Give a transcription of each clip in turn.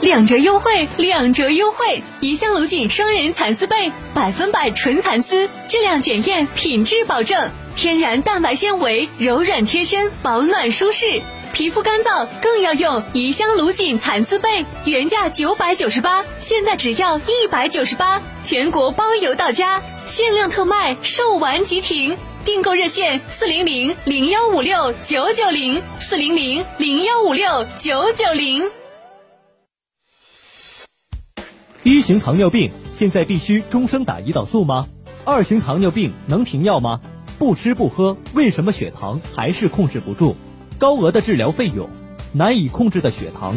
两折优惠，两折优惠！怡香炉锦双人蚕丝被，百分百纯蚕丝，质量检验，品质保证，天然蛋白纤维，柔软贴身，保暖舒适。皮肤干燥更要用怡香炉锦蚕丝被，原价九百九十八，现在只要一百九十八，全国包邮到家，限量特卖，售完即停。订购热线：四零零零幺五六九九零，四零零零幺五六九九零。一型糖尿病现在必须终生打胰岛素吗？二型糖尿病能停药吗？不吃不喝，为什么血糖还是控制不住？高额的治疗费用，难以控制的血糖，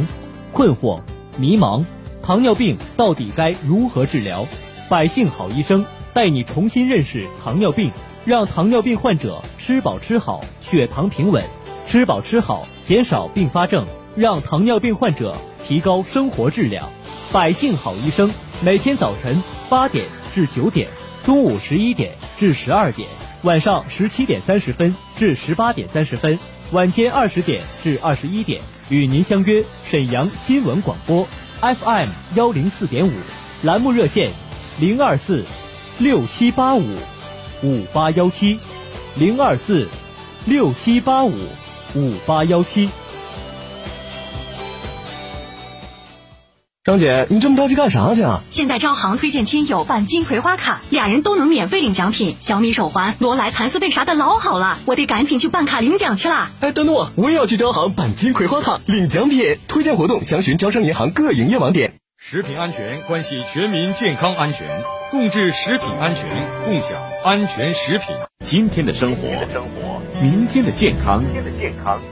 困惑、迷茫，糖尿病到底该如何治疗？百姓好医生带你重新认识糖尿病，让糖尿病患者吃饱吃好，血糖平稳；吃饱吃好，减少并发症，让糖尿病患者提高生活质量。百姓好医生每天早晨八点至九点，中午十一点至十二点，晚上十七点三十分至十八点三十分。晚间二十点至二十一点，与您相约沈阳新闻广播 FM 幺零四点五，栏目热线零二四六七八五五八幺七零二四六七八五五八幺七。张姐，你这么着急干啥去啊？现在招行推荐亲友办金葵花卡，俩人都能免费领奖品，小米手环、罗莱蚕丝被啥的老好了，我得赶紧去办卡领奖去啦！哎，等等我，我也要去招行办金葵花卡领奖品。推荐活动详询招商银行各营业网点。食品安全关系全民健康安全，共治食品安全，共享安全食品。今天的生活，明天的健康，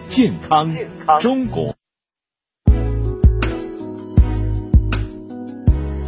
健康中国。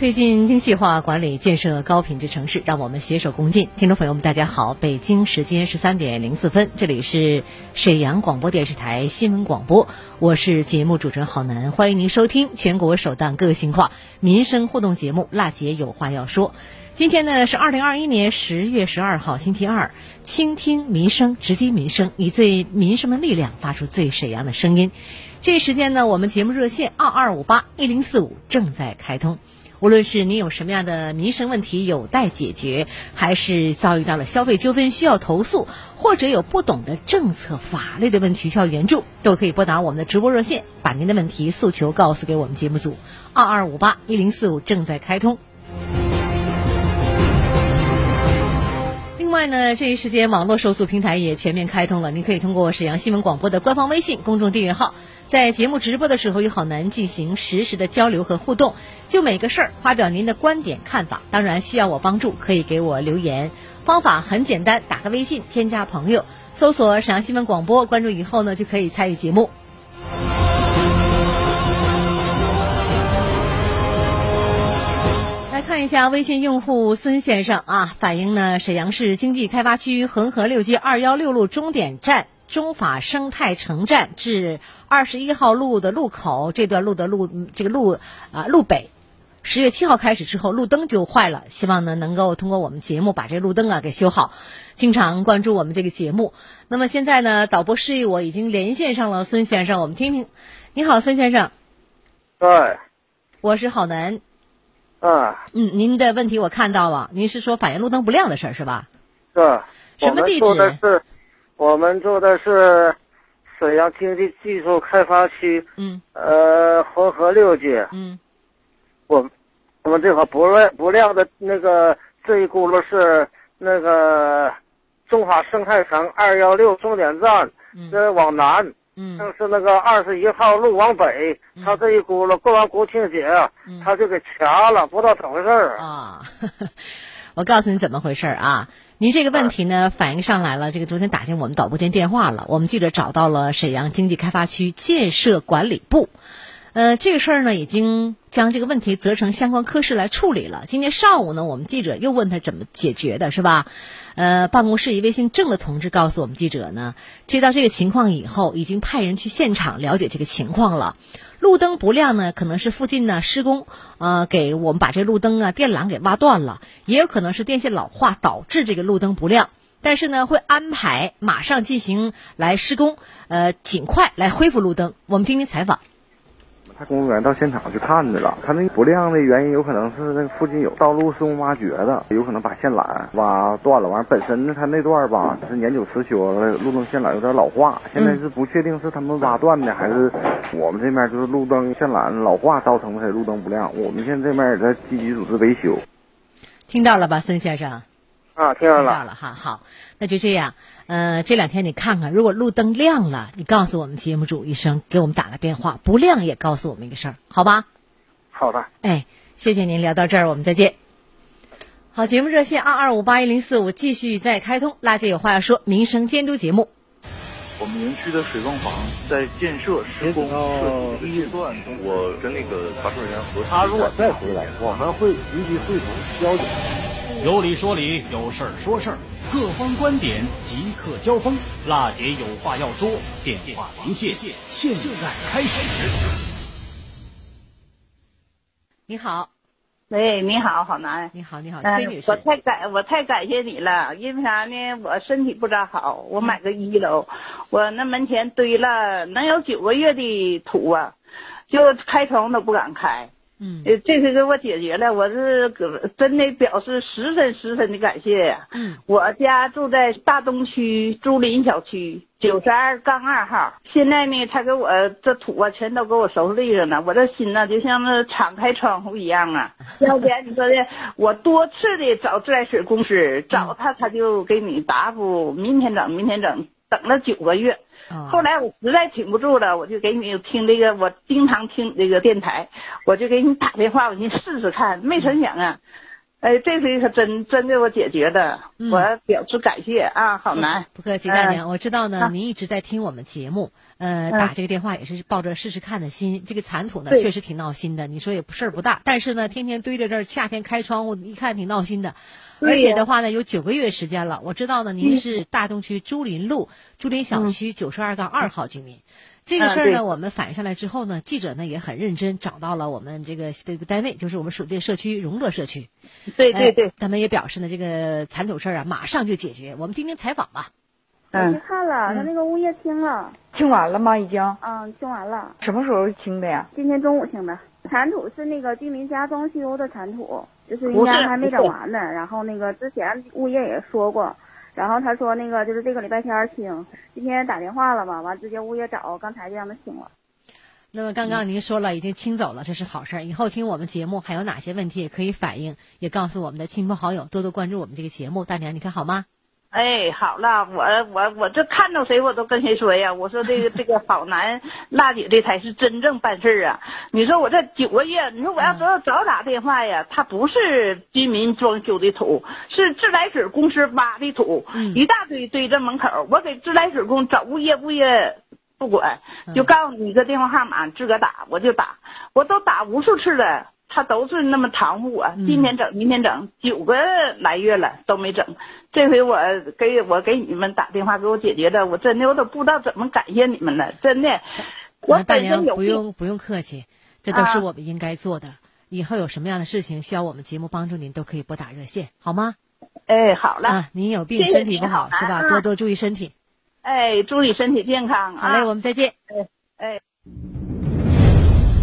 推进精细化管理，建设高品质城市，让我们携手共进。听众朋友们，大家好，北京时间十三点零四分，这里是沈阳广播电视台新闻广播，我是节目主持人郝楠，欢迎您收听全国首档个性化民生互动节目《辣姐有话要说》。今天呢是二零二一年十月十二号，星期二。倾听民生，直击民生，以最民生的力量发出最沈阳的声音。这时间呢，我们节目热线二二五八一零四五正在开通。无论是您有什么样的民生问题有待解决，还是遭遇到了消费纠纷需要投诉，或者有不懂的政策法律的问题需要援助，都可以拨打我们的直播热线，把您的问题诉求告诉给我们节目组。二二五八一零四五正在开通。另外呢，这一时间网络收诉平台也全面开通了，您可以通过沈阳新闻广播的官方微信公众订阅号。在节目直播的时候，与好男进行实时的交流和互动，就每个事儿发表您的观点看法。当然，需要我帮助，可以给我留言。方法很简单，打个微信，添加朋友，搜索沈阳新闻广播，关注以后呢，就可以参与节目。来看一下微信用户孙先生啊，反映呢，沈阳市经济开发区恒河六街二幺六路终点站。中法生态城站至二十一号路的路口这段路的路这个路啊路北，十月七号开始之后路灯就坏了，希望呢能够通过我们节目把这个路灯啊给修好。经常关注我们这个节目，那么现在呢导播示意我已经连线上了孙先生，我们听听。你好，孙先生。对。我是郝楠。啊。嗯，您的问题我看到了，您是说反映路灯不亮的事儿是吧？是。什么地址？我们住的是沈阳经济技术开发区，嗯，呃，黄河六街，嗯，我我们这块不亮不亮的那个这一轱辘是那个中华生态城二幺六终点站，嗯。这往南，嗯，就是那个二十一号路往北，他这一轱辘过完国庆节，他就给掐了，不知道怎么回事儿啊。我告诉你怎么回事啊？您这个问题呢反映上来了，这个昨天打进我们导播间电话了，我们记者找到了沈阳经济开发区建设管理部，呃，这个事儿呢已经将这个问题责成相关科室来处理了。今天上午呢，我们记者又问他怎么解决的，是吧？呃，办公室一位姓郑的同志告诉我们记者呢，接到这个情况以后，已经派人去现场了解这个情况了。路灯不亮呢，可能是附近呢施工，呃，给我们把这路灯啊电缆给挖断了，也有可能是电线老化导致这个路灯不亮。但是呢，会安排马上进行来施工，呃，尽快来恢复路灯。我们听听采访。他工作人员到现场去看去了，他那不亮的原因有可能是那个附近有道路施工挖掘的，有可能把线缆挖断了。完本身呢，他那段吧是年久失修了，路灯线缆有点老化。现在是不确定是他们挖断的，还是我们这面就是路灯线缆老化造成的路灯不亮。我们现在这面也在积极组织维修。听到了吧，孙先生？啊，听到了。听到了哈，好，那就这样。呃，这两天你看看，如果路灯亮了，你告诉我们节目组一声，给我们打个电话；不亮也告诉我们一个事儿，好吧？好的。哎，谢谢您，聊到这儿，我们再见。好，节目热线二二五八一零四五继续再开通，辣姐有话要说，民生监督节目。我们园区的水泵房在建设施工设计阶段，我跟那个查收人员核他如果再回来，我们会立即会同交警。有理说理，有事儿说事儿。各方观点即刻交锋，辣姐有话要说，电话连线现在开始。你好，喂，你好，好男，你好，你好，崔女士，我太感我太感谢你了，因为啥呢？我身体不咋好，我买个一楼，我那门前堆了能有九个月的土啊，就开窗都不敢开。嗯，这次给我解决了，我是真的表示十分十分的感谢呀。嗯，我家住在大东区朱林小区九十二杠二号，现在呢，他给我这土啊全都给我收拾利索了，我这心呢就像那敞开窗户一样啊。要不然你说的，我多次的找自来水公司找他，他就给你答复明天整，明天整，等了九个月。后来我实在挺不住了，我就给你听这个，我经常听这个电台，我就给你打电话，我寻试试看，没成想啊，哎，这回可真真给我解决了，我表示感谢啊，好难，不客气，大娘，我知道呢，您一直在听我们节目，呃，打这个电话也是抱着试试看的心，这个残土呢确实挺闹心的，你说也不事儿不大，但是呢，天天堆在这儿，夏天开窗户，一看挺闹心的。而且的话呢，有九个月时间了。我知道呢，您是大东区朱林路朱林小区九十二杠二号居民。这个事儿呢，我们反映上来之后呢，记者呢也很认真，找到了我们这个这个单位，就是我们属地的社区荣乐社区。对对对哎他们也表示呢，这个残土事儿啊，马上就解决。我们听听采访吧。我去看了，他那个物业清了，清完了吗？已经？嗯，清完了。什么时候清的呀？今天中午清的。铲土是那个居民家装修的铲土，就是应不是该还没整完呢。然后那个之前物业也说过，然后他说那个就是这个礼拜天儿清，今天打电话了嘛，完直接物业找，刚才就让他清了。那么刚刚您说了已经清走了，这是好事儿。以后听我们节目还有哪些问题也可以反映，也告诉我们的亲朋好友，多多关注我们这个节目。大娘，你看好吗？哎，好了，我我我这看到谁我都跟谁说呀。我说这个 这个好男辣姐这才是真正办事儿啊！你说我这九个月，你说我要早早打电话呀，他不是居民装修的土，是自来水公司挖的土，一大堆堆在门口。我给自来水公找物业，物业不管，就告诉你个电话号码，自个打，我就打，我都打无数次了。他都是那么搪护我，今天整，明天整，九个来月了都没整。这回我给我给你们打电话给我解决的，我真的我都不知道怎么感谢你们了，真的。我那大娘不本身有病用不用客气，这都是啊我们应该做的。以后有什么样的事情需要我们节目帮助您，都可以拨打热线，好吗？哎，好了。啊，您有病身体不您好好是吧？多多注意身体。哎，祝你身体健康啊！好嘞，我们再见。哎哎。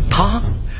他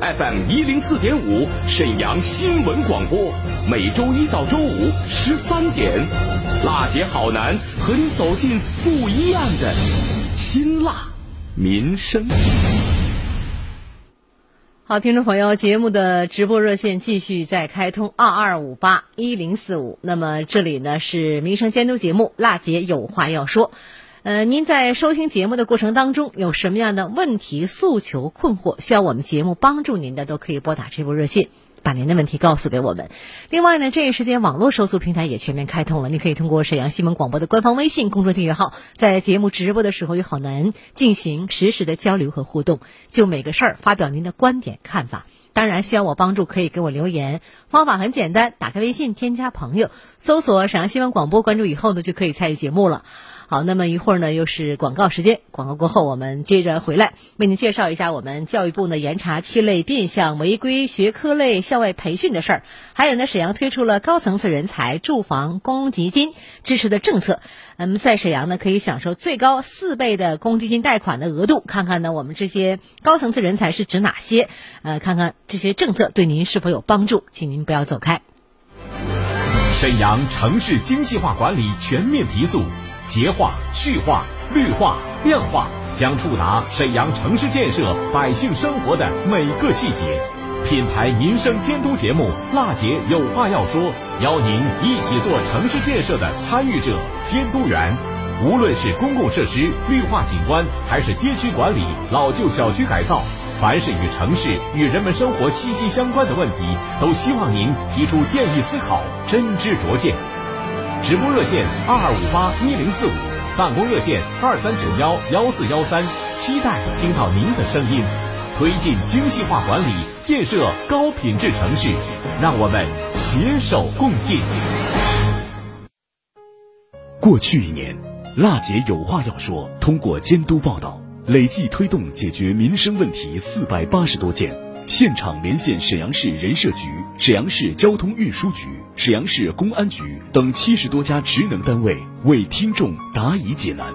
，FM 一零四点五沈阳新闻广播，每周一到周五十三点，辣姐好男和你走进不一样的辛辣民生。好，听众朋友，节目的直播热线继续在开通二二五八一零四五。那么这里呢是民生监督节目，辣姐有话要说。呃，您在收听节目的过程当中有什么样的问题、诉求、困惑，需要我们节目帮助您的，都可以拨打这部热线。把您的问题告诉给我们。另外呢，这一时间网络收诉平台也全面开通了，你可以通过沈阳新闻广播的官方微信公众订阅号，在节目直播的时候与好男进行实时的交流和互动，就每个事儿发表您的观点看法。当然，需要我帮助可以给我留言，方法很简单，打开微信添加朋友，搜索沈阳新闻广播，关注以后呢就可以参与节目了。好，那么一会儿呢，又是广告时间。广告过后，我们接着回来为您介绍一下我们教育部呢严查七类变相违规学科类校外培训的事儿。还有呢，沈阳推出了高层次人才住房公积金支持的政策。嗯，在沈阳呢，可以享受最高四倍的公积金贷款的额度。看看呢，我们这些高层次人才是指哪些？呃，看看这些政策对您是否有帮助，请您不要走开。沈阳城市精细化管理全面提速。洁化、序化、绿化、亮化将触达沈阳城市建设百姓生活的每个细节。品牌民生监督节目《辣姐有话要说》，邀您一起做城市建设的参与者、监督员。无论是公共设施绿化景观，还是街区管理、老旧小区改造，凡是与城市、与人们生活息息相关的问题，都希望您提出建议思考，真知灼见。直播热线二二五八一零四五，办公热线二三九幺幺四幺三，期待听到您的声音。推进精细化管理，建设高品质城市，让我们携手共进。过去一年，辣姐有话要说。通过监督报道，累计推动解决民生问题四百八十多件。现场连线沈阳市人社局、沈阳市交通运输局、沈阳市公安局等七十多家职能单位，为听众答疑解难。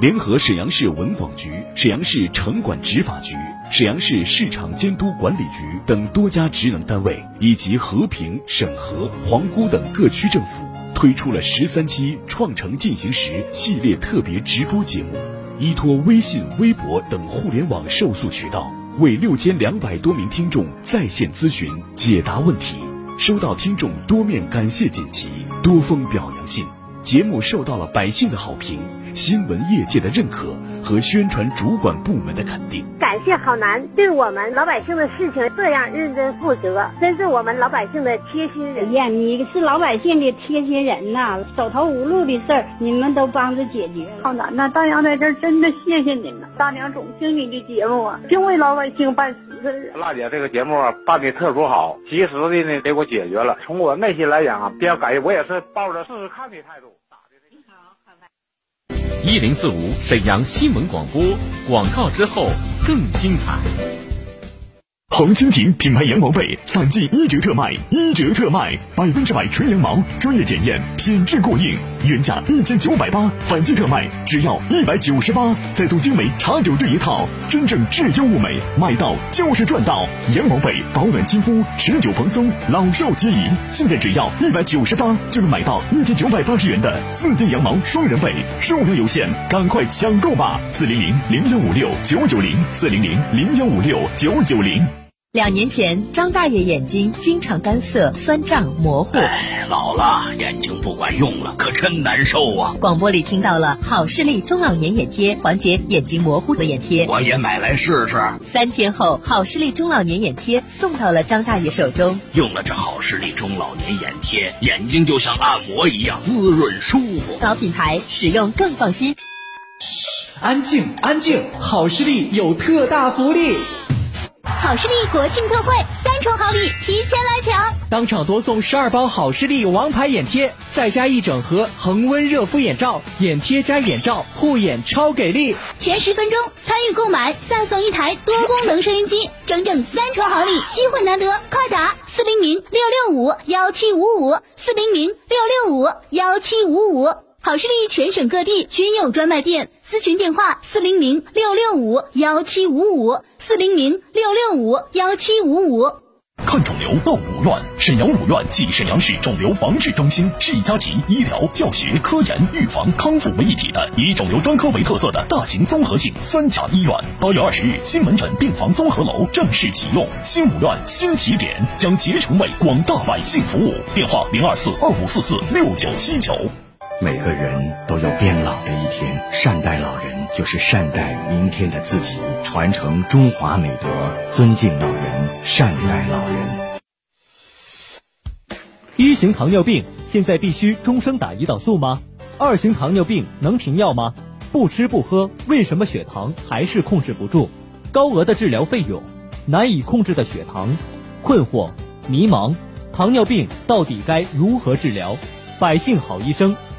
联合沈阳市文广局、沈阳市城管执法局、沈阳市市场监督管理局等多家职能单位，以及和平、沈河、皇姑等各区政府，推出了十三期“创城进行时”系列特别直播节目，依托微信、微博等互联网受诉渠道。为六千两百多名听众在线咨询解答问题，收到听众多面感谢锦旗、多封表扬信，节目受到了百姓的好评，新闻业界的认可和宣传主管部门的肯定。感谢好男对我们老百姓的事情这样认真负责，真是我们老百姓的贴心人。呀，你是老百姓的贴心人呐，走投无路的事儿你们都帮着解决。好男呐，大娘在这儿真的谢谢您了。大娘总听你的节目啊，净为老百姓办实事。辣姐这个节目啊办的特殊好，及时的呢给我解决了。从我内心来讲啊，比较感谢，我也是抱着试试看的态度。一零四五沈阳新闻广播广告之后更精彩。红蜻蜓品牌羊毛被反季一折特卖，一折特卖，百分之百纯羊毛，专业检验，品质过硬，原价一千九百八，反季特卖只要一百九十八，再送精美茶酒对一套，真正质优物美，买到就是赚到。羊毛被保暖亲肤，持久蓬松，老少皆宜。现在只要一百九十八就能买到一千九百八十元的四件羊毛双人被，数量有限，赶快抢购吧！四零零零幺五六九九零，四零零零幺五六九九零。两年前，张大爷眼睛经常干涩、酸胀、模糊。哎，老了，眼睛不管用了，可真难受啊！广播里听到了好视力中老年眼贴，缓解眼睛模糊的眼贴，我也买来试试。三天后，好视力中老年眼贴送到了张大爷手中。用了这好视力中老年眼贴，眼睛就像按摩一样滋润舒服。高品牌，使用更放心。嘘，安静，安静！好视力有特大福利。好视力国庆特惠，三重好礼提前来抢！当场多送十二包好视力王牌眼贴，再加一整盒恒温热敷眼罩，眼贴加眼罩，护眼超给力！前十分钟参与购买，再送一台多功能收音机，整整三重好礼，机会难得，快打四零零六六五幺七五五四零零六六五幺七五五。好视力全省各地均有专卖店，咨询电话：四零零六六五幺七五五四零零六六五幺七五五。看肿瘤到五院，沈阳五院即沈阳市肿瘤防治中心，是一家集医疗、教学、科研、预防、康复为一体的以肿瘤专科为特色的大型综合性三甲医院。八月二十日，新门诊病房综合楼正式启用，新五院新起点将竭诚为广大百姓服务。电话：零二四二五四四六九七九。每个人都有变老的一天，善待老人就是善待明天的自己，传承中华美德，尊敬老人，善待老人。一型糖尿病现在必须终生打胰岛素吗？二型糖尿病能停药吗？不吃不喝，为什么血糖还是控制不住？高额的治疗费用，难以控制的血糖，困惑、迷茫，糖尿病到底该如何治疗？百姓好医生。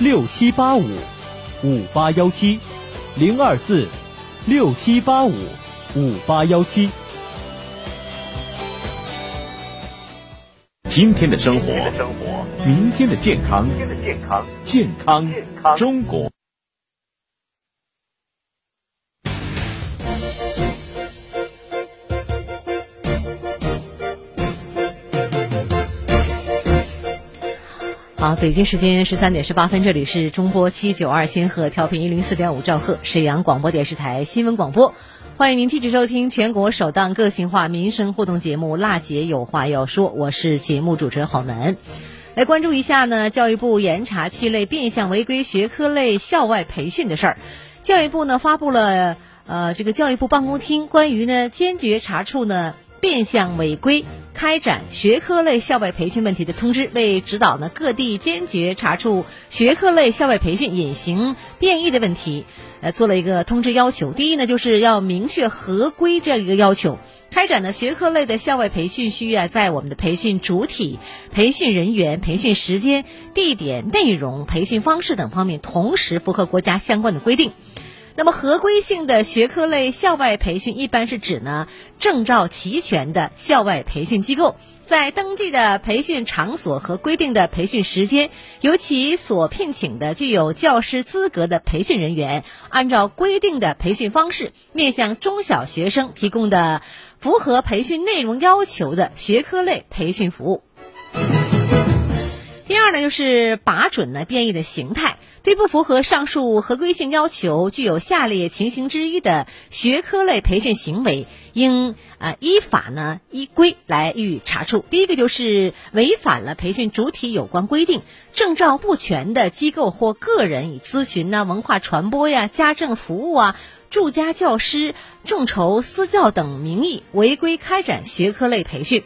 六七八五五八幺七，零二四六七八五五八幺七。今天的生活，明天的健康，健康中国。北京时间十三点十八分，这里是中波七九二千赫调频一零四点五兆赫沈阳广播电视台新闻广播，欢迎您继续收听全国首档个性化民生互动节目《辣姐有话要说》，我是节目主持人郝楠。来关注一下呢，教育部严查七类变相违规学科类校外培训的事儿。教育部呢发布了呃这个教育部办公厅关于呢坚决查处呢变相违规。开展学科类校外培训问题的通知，为指导呢各地坚决查处学科类校外培训隐形变异的问题，呃，做了一个通知要求。第一呢，就是要明确合规这样一个要求，开展的学科类的校外培训需要在我们的培训主体、培训人员、培训时间、地点、内容、培训方式等方面同时符合国家相关的规定。那么合规性的学科类校外培训，一般是指呢证照齐全的校外培训机构，在登记的培训场所和规定的培训时间，由其所聘请的具有教师资格的培训人员，按照规定的培训方式，面向中小学生提供的符合培训内容要求的学科类培训服务。第二呢，就是把准呢变异的形态，对不符合上述合规性要求、具有下列情形之一的学科类培训行为，应啊依法呢依规来予以查处。第一个就是违反了培训主体有关规定，证照不全的机构或个人以咨询呐、文化传播呀、家政服务啊、住家教师、众筹私教等名义违规开展学科类培训。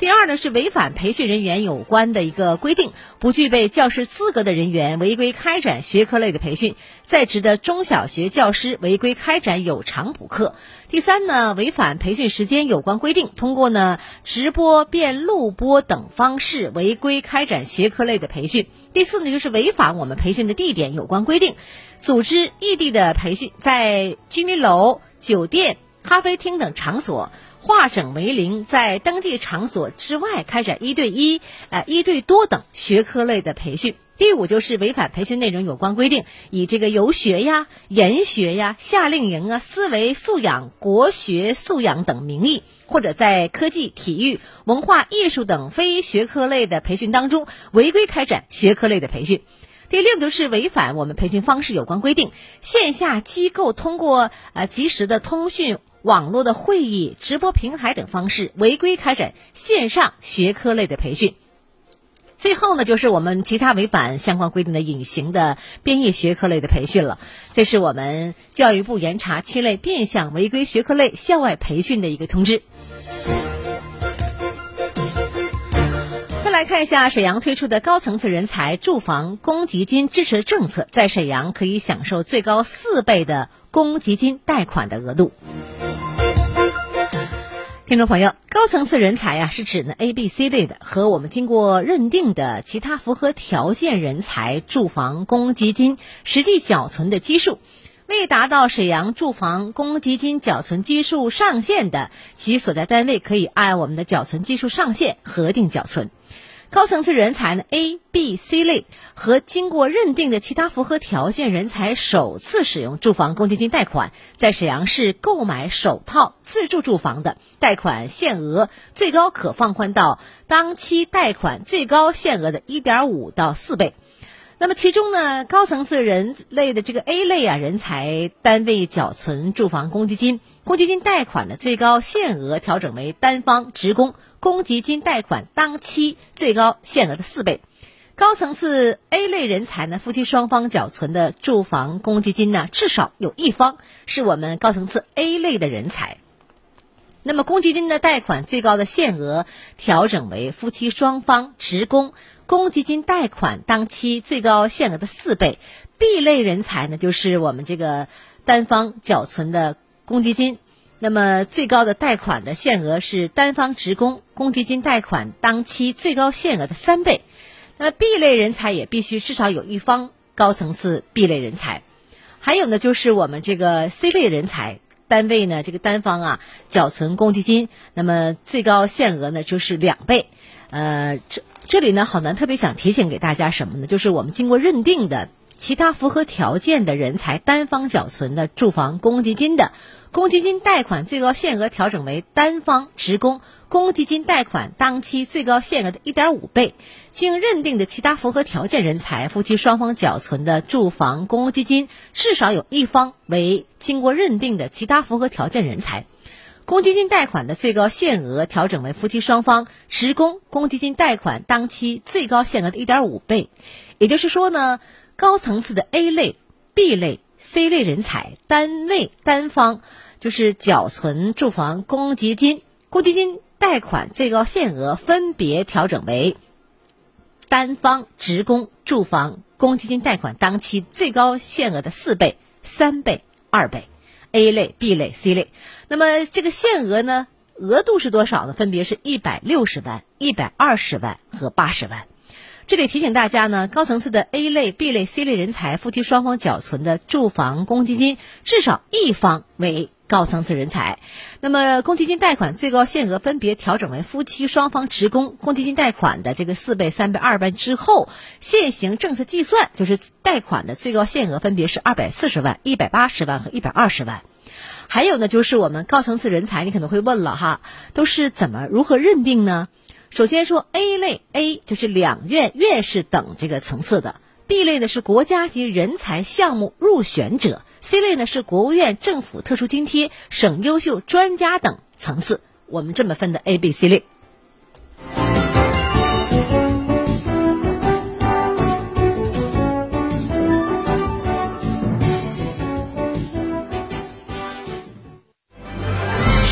第二呢是违反培训人员有关的一个规定，不具备教师资格的人员违规开展学科类的培训；在职的中小学教师违规开展有偿补课。第三呢，违反培训时间有关规定，通过呢直播、变录播等方式违规开展学科类的培训。第四呢就是违反我们培训的地点有关规定，组织异地的培训，在居民楼、酒店、咖啡厅等场所。化整为零，在登记场所之外开展一对一、呃一对多等学科类的培训。第五就是违反培训内容有关规定，以这个游学呀、研学呀、夏令营啊、思维素养、国学素养等名义，或者在科技、体育、文化艺术等非学科类的培训当中违规开展学科类的培训。第六就是违反我们培训方式有关规定，线下机构通过呃及时的通讯。网络的会议、直播平台等方式违规开展线上学科类的培训。最后呢，就是我们其他违反相关规定的隐形的编译学科类的培训了。这是我们教育部严查七类变相违规学科类校外培训的一个通知。再来看一下沈阳推出的高层次人才住房公积金支持政策，在沈阳可以享受最高四倍的公积金贷款的额度。听众朋友，高层次人才呀，是指呢 A、B、C 类的和我们经过认定的其他符合条件人才住房公积金实际缴存的基数，未达到沈阳住房公积金缴存基数上限的，其所在单位可以按我们的缴存基数上限核定缴存。高层次人才呢，A、B、C 类和经过认定的其他符合条件人才首次使用住房公积金贷款，在沈阳市购买首套自住住房的贷款限额最高可放宽到当期贷款最高限额的一点五到四倍。那么其中呢，高层次人类的这个 A 类啊人才单位缴存住房公积金，公积金贷款的最高限额调整为单方职工。公积金贷款当期最高限额的四倍，高层次 A 类人才呢，夫妻双方缴存的住房公积金呢，至少有一方是我们高层次 A 类的人才。那么公积金的贷款最高的限额调整为夫妻双方职工公积金贷款当期最高限额的四倍。B 类人才呢，就是我们这个单方缴存的公积金。那么最高的贷款的限额是单方职工公积金贷款当期最高限额的三倍。那 B 类人才也必须至少有一方高层次 B 类人才。还有呢，就是我们这个 C 类人才单位呢，这个单方啊缴存公积金，那么最高限额呢就是两倍。呃，这这里呢，好男特别想提醒给大家什么呢？就是我们经过认定的其他符合条件的人才单方缴存的住房公积金的。公积金贷款最高限额调整为单方职工公积金贷款当期最高限额的一点五倍。经认定的其他符合条件人才，夫妻双方缴存的住房公积金至少有一方为经过认定的其他符合条件人才，公积金贷款的最高限额调整为夫妻双方职工公积金贷款当期最高限额的一点五倍。也就是说呢，高层次的 A 类、B 类。C 类人才单位单方就是缴存住房公积金，公积金贷款最高限额分别调整为单方职工住房公积金贷款当期最高限额的四倍、三倍、二倍。A 类、B 类、C 类，那么这个限额呢，额度是多少呢？分别是一百六十万、一百二十万和八十万。这里提醒大家呢，高层次的 A 类、B 类、C 类人才，夫妻双方缴存的住房公积金至少一方为高层次人才。那么，公积金贷款最高限额分别调整为夫妻双方职工公积金贷款的这个四倍、三倍、二倍之后，现行政策计算就是贷款的最高限额分别是二百四十万、一百八十万和一百二十万。还有呢，就是我们高层次人才，你可能会问了哈，都是怎么如何认定呢？首先说 A 类，A 就是两院院士等这个层次的；B 类呢是国家级人才项目入选者；C 类呢是国务院政府特殊津贴、省优秀专家等层次。我们这么分的 A、B、C 类。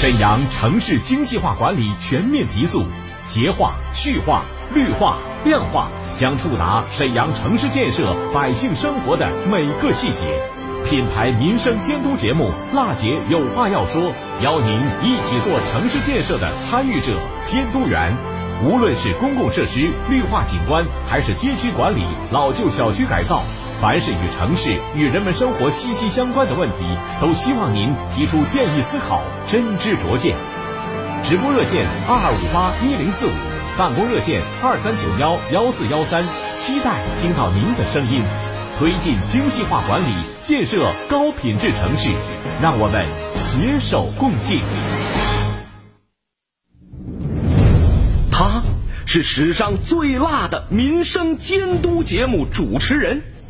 沈阳城市精细化管理全面提速，洁化、序化、绿化、亮化将触达沈阳城市建设百姓生活的每个细节。品牌民生监督节目《辣姐有话要说》，邀您一起做城市建设的参与者、监督员。无论是公共设施绿化景观，还是街区管理、老旧小区改造。凡是与城市、与人们生活息息相关的问题，都希望您提出建议思考，真知灼见。直播热线二二五八一零四五，办公热线二三九幺幺四幺三，期待听到您的声音。推进精细化管理，建设高品质城市，让我们携手共进。他是史上最辣的民生监督节目主持人。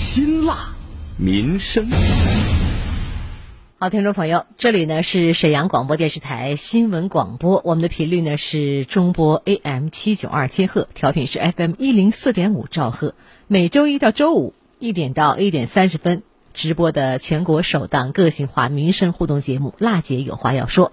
辛辣民生，好，听众朋友，这里呢是沈阳广播电视台新闻广播，我们的频率呢是中波 AM 七九二千赫，调频是 FM 一零四点五兆赫，每周一到周五一点到一点三十分直播的全国首档个性化民生互动节目《辣姐有话要说》。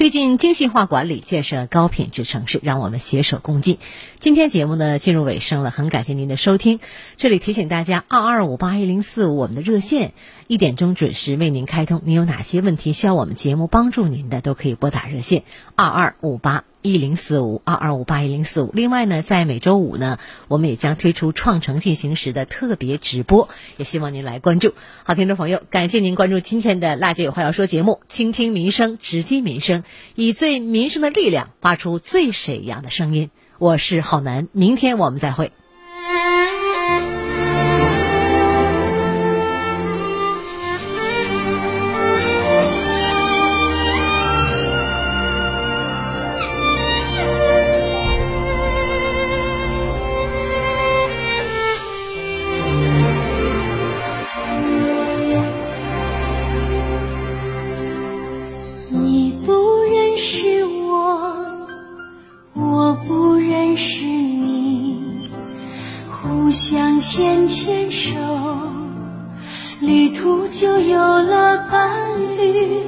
推进精细化管理，建设高品质城市，让我们携手共进。今天节目呢进入尾声了，很感谢您的收听。这里提醒大家，二二五八一零四五我们的热线一点钟准时为您开通。您有哪些问题需要我们节目帮助您的，都可以拨打热线二二五八。一零四五二二五八一零四五。另外呢，在每周五呢，我们也将推出创城进行时的特别直播，也希望您来关注。好，听众朋友，感谢您关注今天的《辣姐有话要说》节目，倾听民生，直击民生，以最民生的力量发出最沈阳的声音。我是浩南，明天我们再会。就有了伴侣。